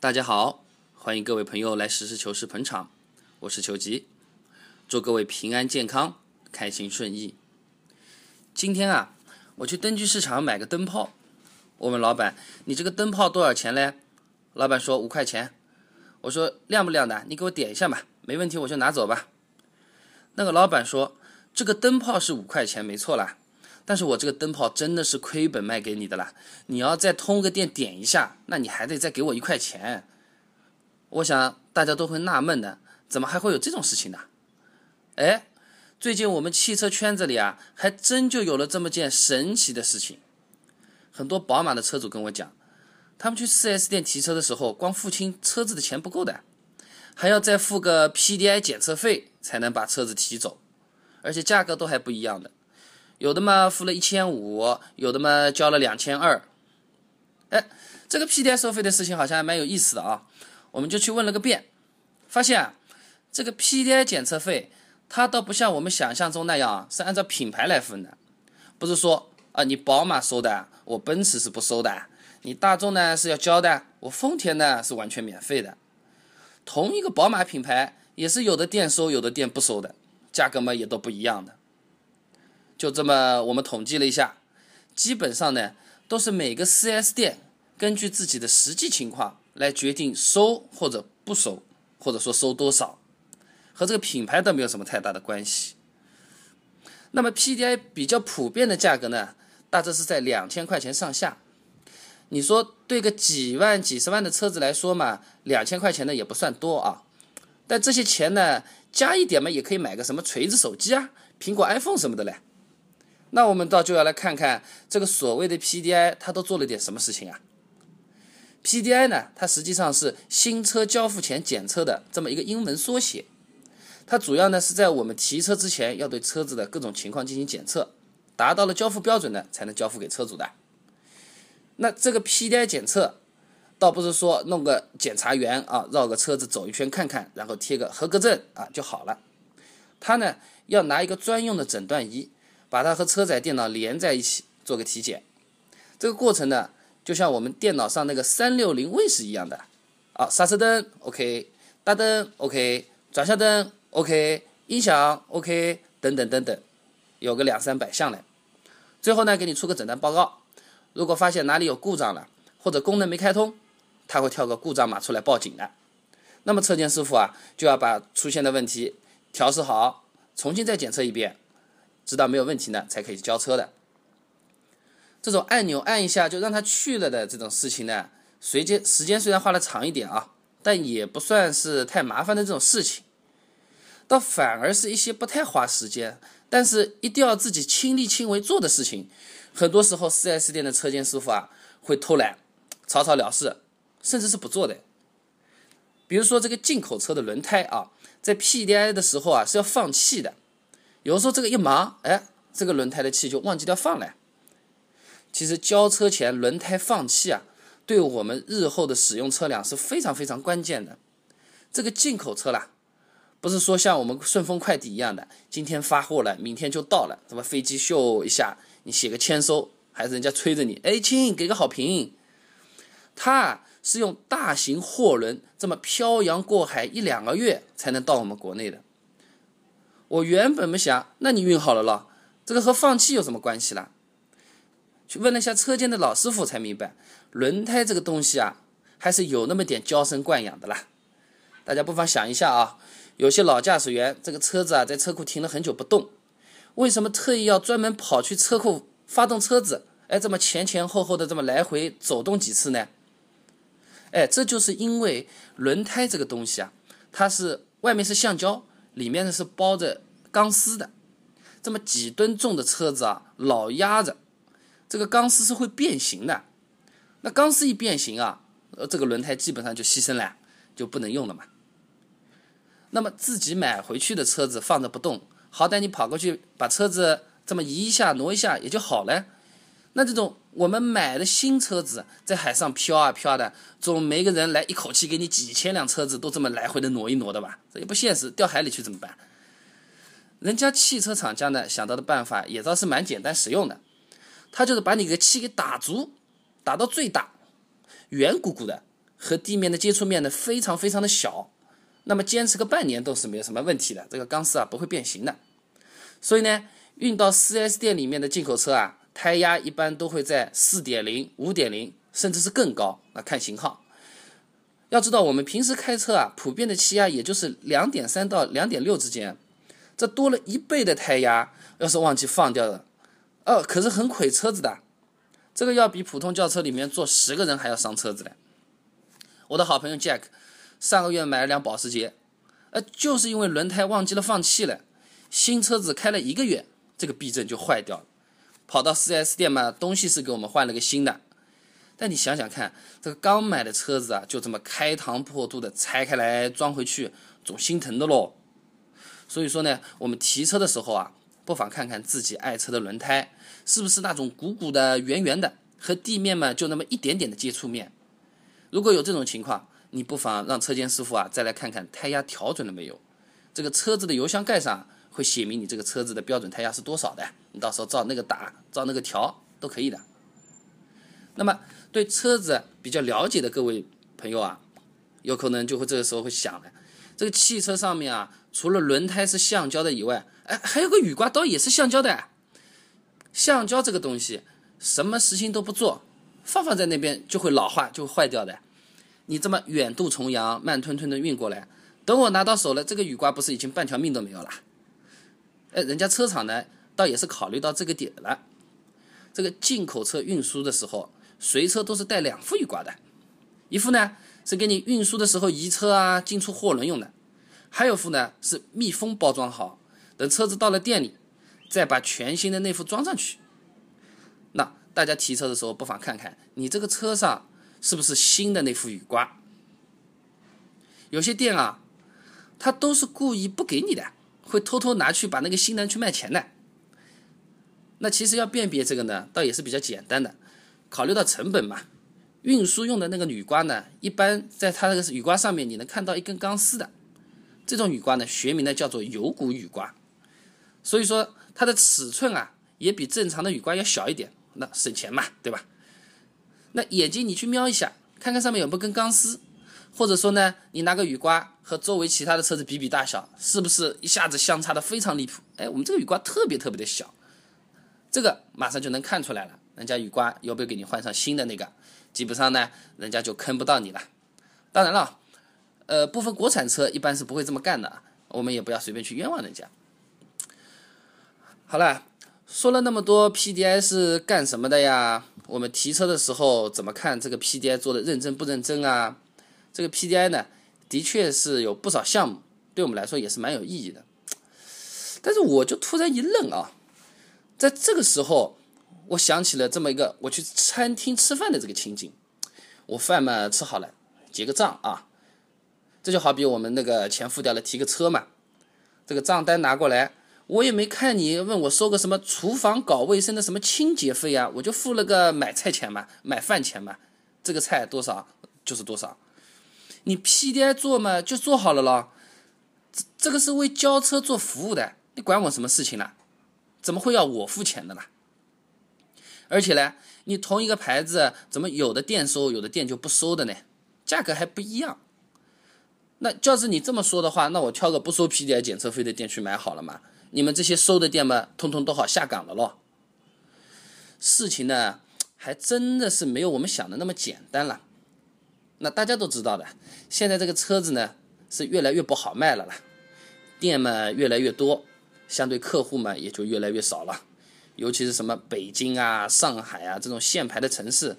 大家好，欢迎各位朋友来实事求是捧场，我是求吉，祝各位平安健康、开心顺意。今天啊，我去灯具市场买个灯泡，我问老板：“你这个灯泡多少钱嘞？”老板说：“五块钱。”我说：“亮不亮的？你给我点一下嘛，没问题我就拿走吧。”那个老板说：“这个灯泡是五块钱，没错啦。”但是我这个灯泡真的是亏本卖给你的啦！你要再通个电点一下，那你还得再给我一块钱。我想大家都会纳闷的，怎么还会有这种事情呢？哎，最近我们汽车圈子里啊，还真就有了这么件神奇的事情。很多宝马的车主跟我讲，他们去 4S 店提车的时候，光付清车子的钱不够的，还要再付个 PDI 检测费才能把车子提走，而且价格都还不一样的。有的嘛付了一千五，有的嘛交了两千二。哎，这个 PDI 收费的事情好像还蛮有意思的啊，我们就去问了个遍，发现啊，这个 PDI 检测费它倒不像我们想象中那样是按照品牌来分的，不是说啊你宝马收的，我奔驰是不收的，你大众呢是要交的，我丰田呢是完全免费的。同一个宝马品牌也是有的店收，有的店不收的，价格嘛也都不一样的。就这么，我们统计了一下，基本上呢，都是每个 4S 店根据自己的实际情况来决定收或者不收，或者说收多少，和这个品牌倒没有什么太大的关系。那么 PDI 比较普遍的价格呢，大致是在两千块钱上下。你说对个几万、几十万的车子来说嘛，两千块钱呢也不算多啊。但这些钱呢，加一点嘛，也可以买个什么锤子手机啊、苹果 iPhone 什么的嘞。那我们倒就要来看看这个所谓的 PDI，它都做了点什么事情啊？PDI 呢，它实际上是新车交付前检测的这么一个英文缩写。它主要呢是在我们提车之前要对车子的各种情况进行检测，达到了交付标准呢才能交付给车主的。那这个 PDI 检测，倒不是说弄个检查员啊绕个车子走一圈看看，然后贴个合格证啊就好了。它呢要拿一个专用的诊断仪。把它和车载电脑连在一起做个体检，这个过程呢，就像我们电脑上那个三六零卫士一样的，啊，刹车灯 OK，大灯 OK，转向灯 OK，音响 OK，等等等等，有个两三百项嘞。最后呢，给你出个诊断报告，如果发现哪里有故障了，或者功能没开通，他会跳个故障码出来报警的。那么车间师傅啊，就要把出现的问题调试好，重新再检测一遍。知道没有问题呢，才可以交车的。这种按钮按一下就让它去了的这种事情呢，随间时间虽然花的长一点啊，但也不算是太麻烦的这种事情。倒反而是一些不太花时间，但是一定要自己亲力亲为做的事情。很多时候，4S 店的车间师傅啊会偷懒，草草了事，甚至是不做的。比如说这个进口车的轮胎啊，在 PDI 的时候啊是要放气的。有时候这个一忙，哎，这个轮胎的气就忘记掉放了。其实交车前轮胎放气啊，对我们日后的使用车辆是非常非常关键的。这个进口车啦，不是说像我们顺丰快递一样的，今天发货了，明天就到了，什么飞机咻一下，你写个签收，还是人家催着你，哎亲，给个好评。它是用大型货轮这么漂洋过海一两个月才能到我们国内的。我原本没想，那你运好了咯，这个和放气有什么关系啦？去问了一下车间的老师傅才明白，轮胎这个东西啊，还是有那么点娇生惯养的啦。大家不妨想一下啊，有些老驾驶员这个车子啊在车库停了很久不动，为什么特意要专门跑去车库发动车子？哎，这么前前后后的这么来回走动几次呢？哎，这就是因为轮胎这个东西啊，它是外面是橡胶。里面呢是包着钢丝的，这么几吨重的车子啊，老压着，这个钢丝是会变形的。那钢丝一变形啊，呃，这个轮胎基本上就牺牲了，就不能用了嘛。那么自己买回去的车子放着不动，好歹你跑过去把车子这么移一下、挪一下也就好了。那这种我们买的新车子在海上飘啊飘的，总没个人来一口气给你几千辆车子都这么来回的挪一挪的吧？这也不现实，掉海里去怎么办？人家汽车厂家呢想到的办法也倒是蛮简单实用的，他就是把你的气给打足，打到最大，圆鼓鼓的，和地面的接触面呢非常非常的小，那么坚持个半年都是没有什么问题的，这个钢丝啊不会变形的。所以呢，运到 4S 店里面的进口车啊，胎压一般都会在4.0、5.0，甚至是更高，那看型号。要知道我们平时开车啊，普遍的气压也就是2.3到2.6之间，这多了一倍的胎压，要是忘记放掉了，哦，可是很毁车子的。这个要比普通轿车里面坐十个人还要伤车子的。我的好朋友 Jack 上个月买了辆保时捷，呃，就是因为轮胎忘记了放气了，新车子开了一个月，这个避震就坏掉了。跑到 4S 店嘛，东西是给我们换了个新的，但你想想看，这个刚买的车子啊，就这么开膛破肚的拆开来装回去，总心疼的喽。所以说呢，我们提车的时候啊。不妨看看自己爱车的轮胎是不是那种鼓鼓的、圆圆的，和地面嘛就那么一点点的接触面。如果有这种情况，你不妨让车间师傅啊再来看看胎压调准了没有。这个车子的油箱盖上会写明你这个车子的标准胎压是多少的，你到时候照那个打，照那个调都可以的。那么对车子比较了解的各位朋友啊，有可能就会这个时候会想了，这个汽车上面啊，除了轮胎是橡胶的以外，哎，还有个雨刮刀也是橡胶的，橡胶这个东西什么事情都不做，放放在那边就会老化，就会坏掉的。你这么远渡重洋，慢吞吞的运过来，等我拿到手了，这个雨刮不是已经半条命都没有了？哎，人家车厂呢，倒也是考虑到这个点了。这个进口车运输的时候，随车都是带两副雨刮的，一副呢是给你运输的时候移车啊、进出货轮用的，还有副呢是密封包装好。等车子到了店里，再把全新的那副装上去。那大家提车的时候，不妨看看你这个车上是不是新的那副雨刮。有些店啊，他都是故意不给你的，会偷偷拿去把那个新的去卖钱的。那其实要辨别这个呢，倒也是比较简单的。考虑到成本嘛，运输用的那个雨刮呢，一般在它那个雨刮上面，你能看到一根钢丝的。这种雨刮呢，学名呢叫做有骨雨刮。所以说它的尺寸啊，也比正常的雨刮要小一点，那省钱嘛，对吧？那眼睛你去瞄一下，看看上面有没有根钢丝，或者说呢，你拿个雨刮和周围其他的车子比比大小，是不是一下子相差的非常离谱？哎，我们这个雨刮特别特别的小，这个马上就能看出来了。人家雨刮要不要给你换上新的那个？基本上呢，人家就坑不到你了。当然了，呃，部分国产车一般是不会这么干的，我们也不要随便去冤枉人家。好了，说了那么多，PDI 是干什么的呀？我们提车的时候怎么看这个 PDI 做的认真不认真啊？这个 PDI 呢，的确是有不少项目，对我们来说也是蛮有意义的。但是我就突然一愣啊，在这个时候，我想起了这么一个我去餐厅吃饭的这个情景。我饭嘛吃好了，结个账啊。这就好比我们那个钱付掉了，提个车嘛，这个账单拿过来。我也没看你问我收个什么厨房搞卫生的什么清洁费啊，我就付了个买菜钱嘛，买饭钱嘛，这个菜多少就是多少，你 PDI 做嘛就做好了咯，这这个是为交车做服务的，你管我什么事情呢？怎么会要我付钱的啦？而且呢，你同一个牌子，怎么有的店收，有的店就不收的呢？价格还不一样。那要是你这么说的话，那我挑个不收 PDI 检测费的店去买好了嘛？你们这些收的店嘛，通通都好下岗了咯。事情呢，还真的是没有我们想的那么简单了。那大家都知道的，现在这个车子呢是越来越不好卖了啦，店嘛越来越多，相对客户嘛也就越来越少了。尤其是什么北京啊、上海啊这种限牌的城市，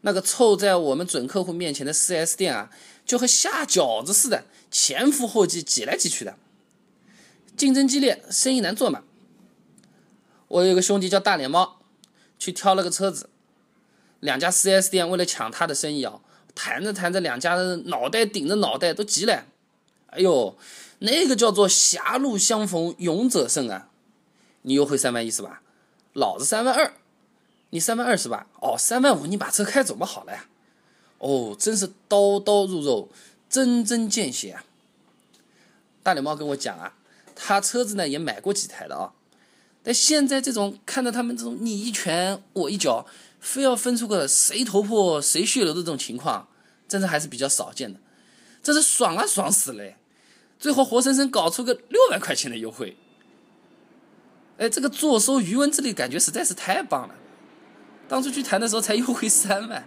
那个凑在我们准客户面前的 4S 店啊，就和下饺子似的，前赴后继，挤来挤去的。竞争激烈，生意难做嘛。我有个兄弟叫大脸猫，去挑了个车子，两家 4S 店为了抢他的生意啊，谈着谈着，两家人脑袋顶着脑袋都急了。哎呦，那个叫做狭路相逢勇者胜啊！你优惠三万一是吧？老子三万二，你三万二是吧？哦，三万五你把车开走嘛，好了呀。哦，真是刀刀入肉，针针见血啊！大脸猫跟我讲啊。他车子呢也买过几台的啊，但现在这种看到他们这种你一拳我一脚，非要分出个谁头破谁血流的这种情况，真的还是比较少见的。这是爽啊，爽死了！最后活生生搞出个六万块钱的优惠，哎，这个坐收渔翁之利，感觉实在是太棒了。当初去谈的时候才优惠三万，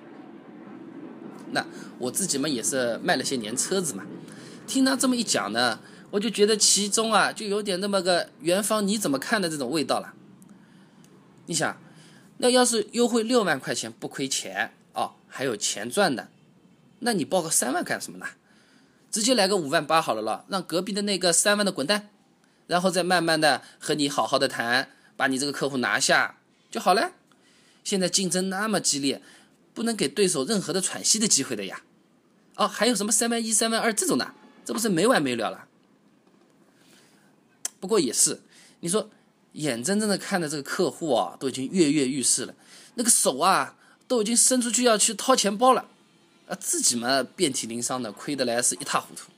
那我自己嘛也是卖了些年车子嘛，听他这么一讲呢，我就觉得其中啊就有点那么个元芳你怎么看的这种味道了。你想，那要是优惠六万块钱不亏钱哦，还有钱赚的，那你报个三万干什么呢？直接来个五万八好了了，让隔壁的那个三万的滚蛋，然后再慢慢的和你好好的谈，把你这个客户拿下就好了。现在竞争那么激烈，不能给对手任何的喘息的机会的呀。哦，还有什么三万一、三万二这种的，这不是没完没了了。不过也是，你说眼睁睁的看着这个客户啊，都已经跃跃欲试了，那个手啊都已经伸出去要去掏钱包了。啊，自己嘛遍体鳞伤的，亏得来是一塌糊涂。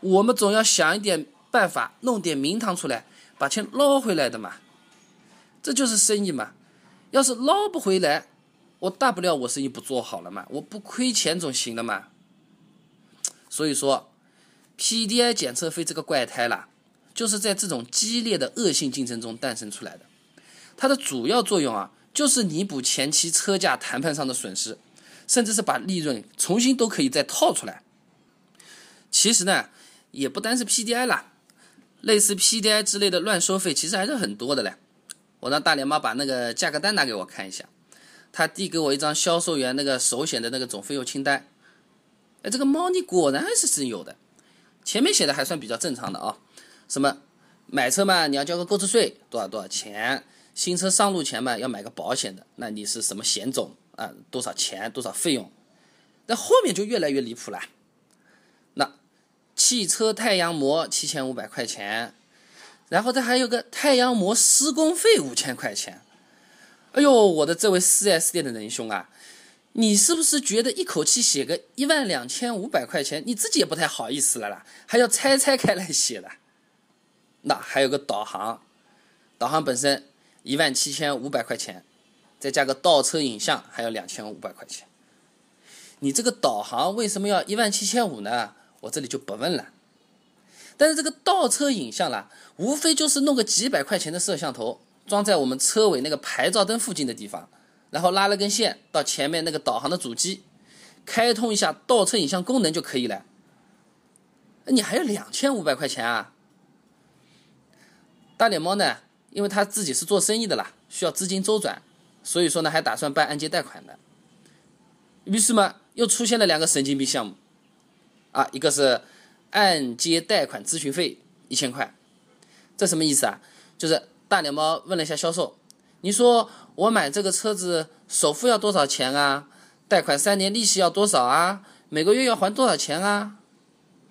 我们总要想一点办法，弄点名堂出来，把钱捞回来的嘛。这就是生意嘛。要是捞不回来，我大不了我生意不做好了嘛，我不亏钱总行了嘛。所以说，PDI 检测费这个怪胎啦，就是在这种激烈的恶性竞争中诞生出来的。它的主要作用啊，就是弥补前期车价谈判上的损失。甚至是把利润重新都可以再套出来。其实呢，也不单是 PDI 啦，类似 PDI 之类的乱收费，其实还是很多的嘞。我让大脸猫把那个价格单拿给我看一下，他递给我一张销售员那个手写的那个总费用清单。哎，这个猫腻果然是是有的，前面写的还算比较正常的啊。什么买车嘛，你要交个购置税，多少多少钱？新车上路前嘛，要买个保险的，那你是什么险种？啊，多少钱？多少费用？那后面就越来越离谱了。那汽车太阳膜七千五百块钱，然后这还有个太阳膜施工费五千块钱。哎呦，我的这位四 S 店的仁兄啊，你是不是觉得一口气写个一万两千五百块钱，你自己也不太好意思了啦？还要拆拆开来写的。那还有个导航，导航本身一万七千五百块钱。再加个倒车影像，还要两千五百块钱。你这个导航为什么要一万七千五呢？我这里就不问了。但是这个倒车影像啦，无非就是弄个几百块钱的摄像头，装在我们车尾那个牌照灯附近的地方，然后拉了根线到前面那个导航的主机，开通一下倒车影像功能就可以了。你还要两千五百块钱啊？大脸猫呢？因为他自己是做生意的啦，需要资金周转。所以说呢，还打算办按揭贷款的，于是嘛，又出现了两个神经病项目，啊，一个是按揭贷款咨询费一千块，这什么意思啊？就是大脸猫问了一下销售，你说我买这个车子首付要多少钱啊？贷款三年利息要多少啊？每个月要还多少钱啊？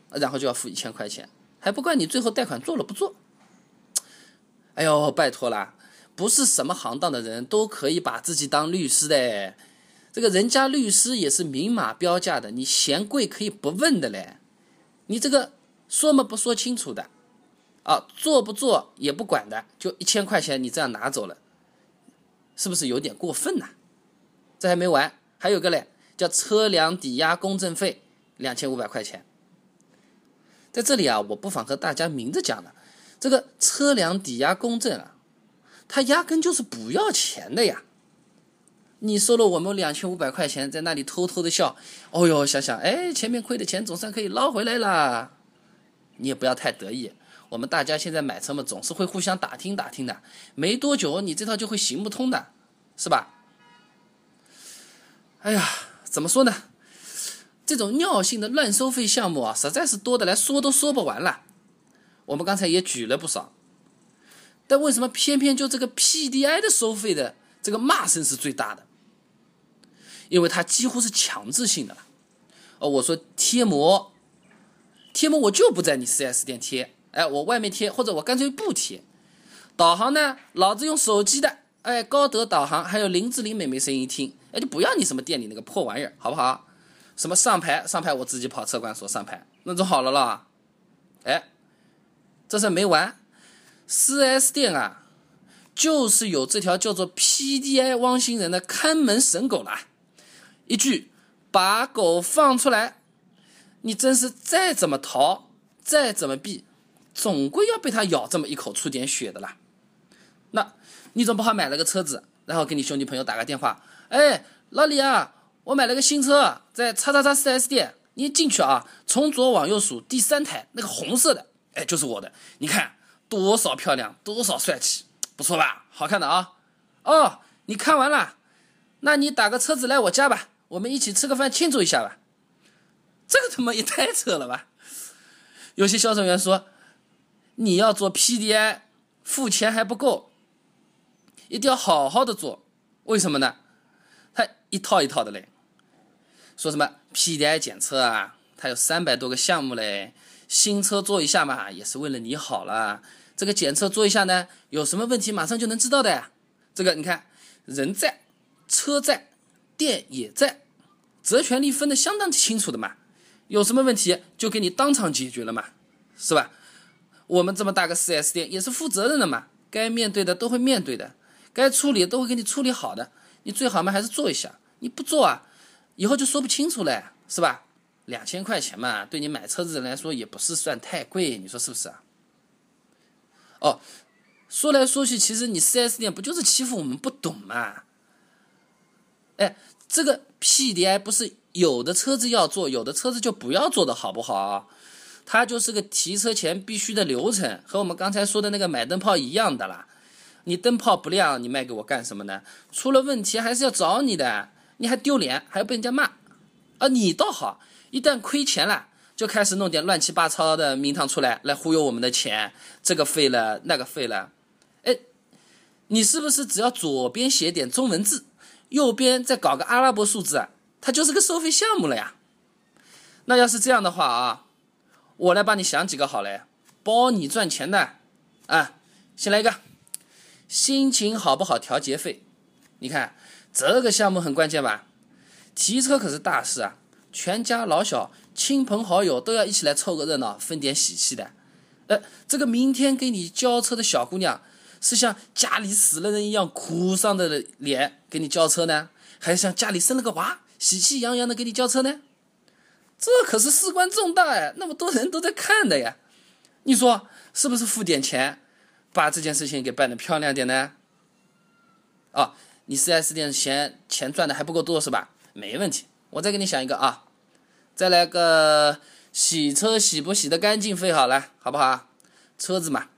然后就要付一千块钱，还不怪你最后贷款做了不做？哎呦，拜托啦！不是什么行当的人都可以把自己当律师的，这个人家律师也是明码标价的，你嫌贵可以不问的嘞。你这个说么不说清楚的，啊，做不做也不管的，就一千块钱你这样拿走了，是不是有点过分呐？这还没完，还有个嘞，叫车辆抵押公证费两千五百块钱。在这里啊，我不妨和大家明着讲了，这个车辆抵押公证啊。他压根就是不要钱的呀！你收了我们两千五百块钱，在那里偷偷的笑，哦哟，想想，哎，前面亏的钱总算可以捞回来了。你也不要太得意，我们大家现在买车嘛，总是会互相打听打听的，没多久你这套就会行不通的，是吧？哎呀，怎么说呢？这种尿性的乱收费项目啊，实在是多的来说都说不完了。我们刚才也举了不少。但为什么偏偏就这个 PDI 的收费的这个骂声是最大的？因为它几乎是强制性的了。哦，我说贴膜，贴膜我就不在你 4S 店贴，哎，我外面贴，或者我干脆不贴。导航呢，老子用手机的，哎，高德导航，还有林志玲妹妹声音听，哎，就不要你什么店里那个破玩意儿，好不好？什么上牌上牌，我自己跑车管所上牌，那就好了啦。哎，这事没完。4S 店啊，就是有这条叫做 PDI 汪星人的看门神狗了，一句把狗放出来，你真是再怎么逃，再怎么避，总归要被它咬这么一口，出点血的啦。那你总不好买了个车子，然后给你兄弟朋友打个电话，哎，老李啊，我买了个新车，在叉叉叉四 S 店，你进去啊，从左往右数第三台那个红色的，哎，就是我的，你看多少漂亮，多少帅气，不错吧？好看的啊。哦，你看完了，那你打个车子来我家吧。我们一起吃个饭庆祝一下吧，这个他妈也太扯了吧！有些销售员说，你要做 PDI，付钱还不够，一定要好好的做。为什么呢？他一套一套的嘞，说什么 PDI 检测啊，他有三百多个项目嘞，新车做一下嘛，也是为了你好了。这个检测做一下呢，有什么问题马上就能知道的呀。这个你看，人在，车在，店也在。责权利分得相当清楚的嘛，有什么问题就给你当场解决了嘛，是吧？我们这么大个 4S 店也是负责任的嘛，该面对的都会面对的，该处理都会给你处理好的。你最好嘛还是做一下，你不做啊，以后就说不清楚了，是吧？两千块钱嘛，对你买车子人来说也不是算太贵，你说是不是啊？哦，说来说去，其实你 4S 店不就是欺负我们不懂嘛？哎。这个 PDI 不是有的车子要做，有的车子就不要做的好不好？它就是个提车前必须的流程，和我们刚才说的那个买灯泡一样的啦。你灯泡不亮，你卖给我干什么呢？出了问题还是要找你的，你还丢脸，还要被人家骂。啊，你倒好，一旦亏钱了，就开始弄点乱七八糟的名堂出来，来忽悠我们的钱。这个废了，那个废了。哎，你是不是只要左边写点中文字？右边再搞个阿拉伯数字，它就是个收费项目了呀。那要是这样的话啊，我来帮你想几个好嘞，包你赚钱的啊。先来一个，心情好不好调节费？你看这个项目很关键吧？提车可是大事啊，全家老小、亲朋好友都要一起来凑个热闹，分点喜气的。呃，这个明天给你交车的小姑娘。是像家里死了人一样哭丧的脸给你交车呢，还是像家里生了个娃喜气洋洋的给你交车呢？这可是事关重大哎，那么多人都在看的呀，你说是不是付点钱把这件事情给办得漂亮点呢？哦，你 4S 店嫌钱赚的还不够多是吧？没问题，我再给你想一个啊，再来个洗车洗不洗的干净费好了，好不好？车子嘛。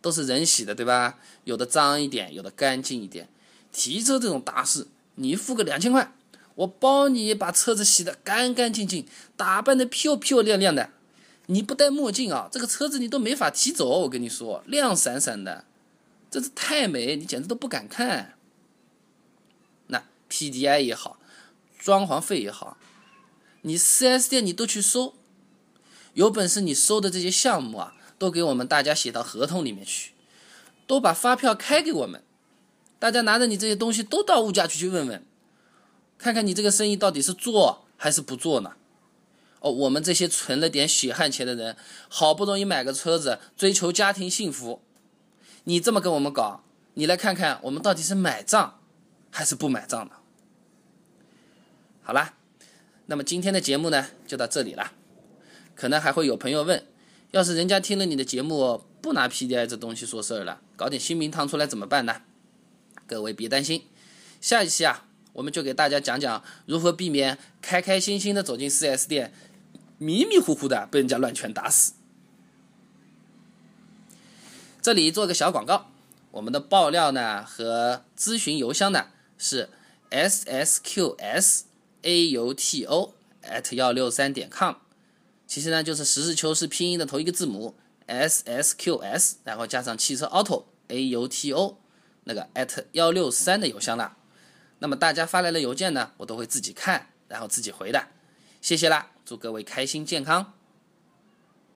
都是人洗的，对吧？有的脏一点，有的干净一点。提车这种大事，你付个两千块，我帮你把车子洗得干干净净，打扮得漂漂亮亮的。你不戴墨镜啊，这个车子你都没法提走。我跟你说，亮闪闪的，这是太美，你简直都不敢看。那 PDI 也好，装潢费也好，你 4S 店你都去收，有本事你收的这些项目啊。都给我们大家写到合同里面去，都把发票开给我们，大家拿着你这些东西都到物价局去问问，看看你这个生意到底是做还是不做呢？哦，我们这些存了点血汗钱的人，好不容易买个车子，追求家庭幸福，你这么跟我们搞，你来看看我们到底是买账还是不买账呢？好啦，那么今天的节目呢就到这里了，可能还会有朋友问。要是人家听了你的节目不拿 PDI 这东西说事儿了，搞点新名堂出来怎么办呢？各位别担心，下一期啊，我们就给大家讲讲如何避免开开心心的走进 4S 店，迷迷糊糊的被人家乱拳打死。这里做个小广告，我们的爆料呢和咨询邮箱呢是 ssqs a u t o at 幺六三点 com。其实呢，就是实事求是拼音的头一个字母 S S Q S，然后加上汽车 Auto A U T O，那个 at 幺六三的邮箱啦。那么大家发来的邮件呢，我都会自己看，然后自己回的。谢谢啦，祝各位开心健康。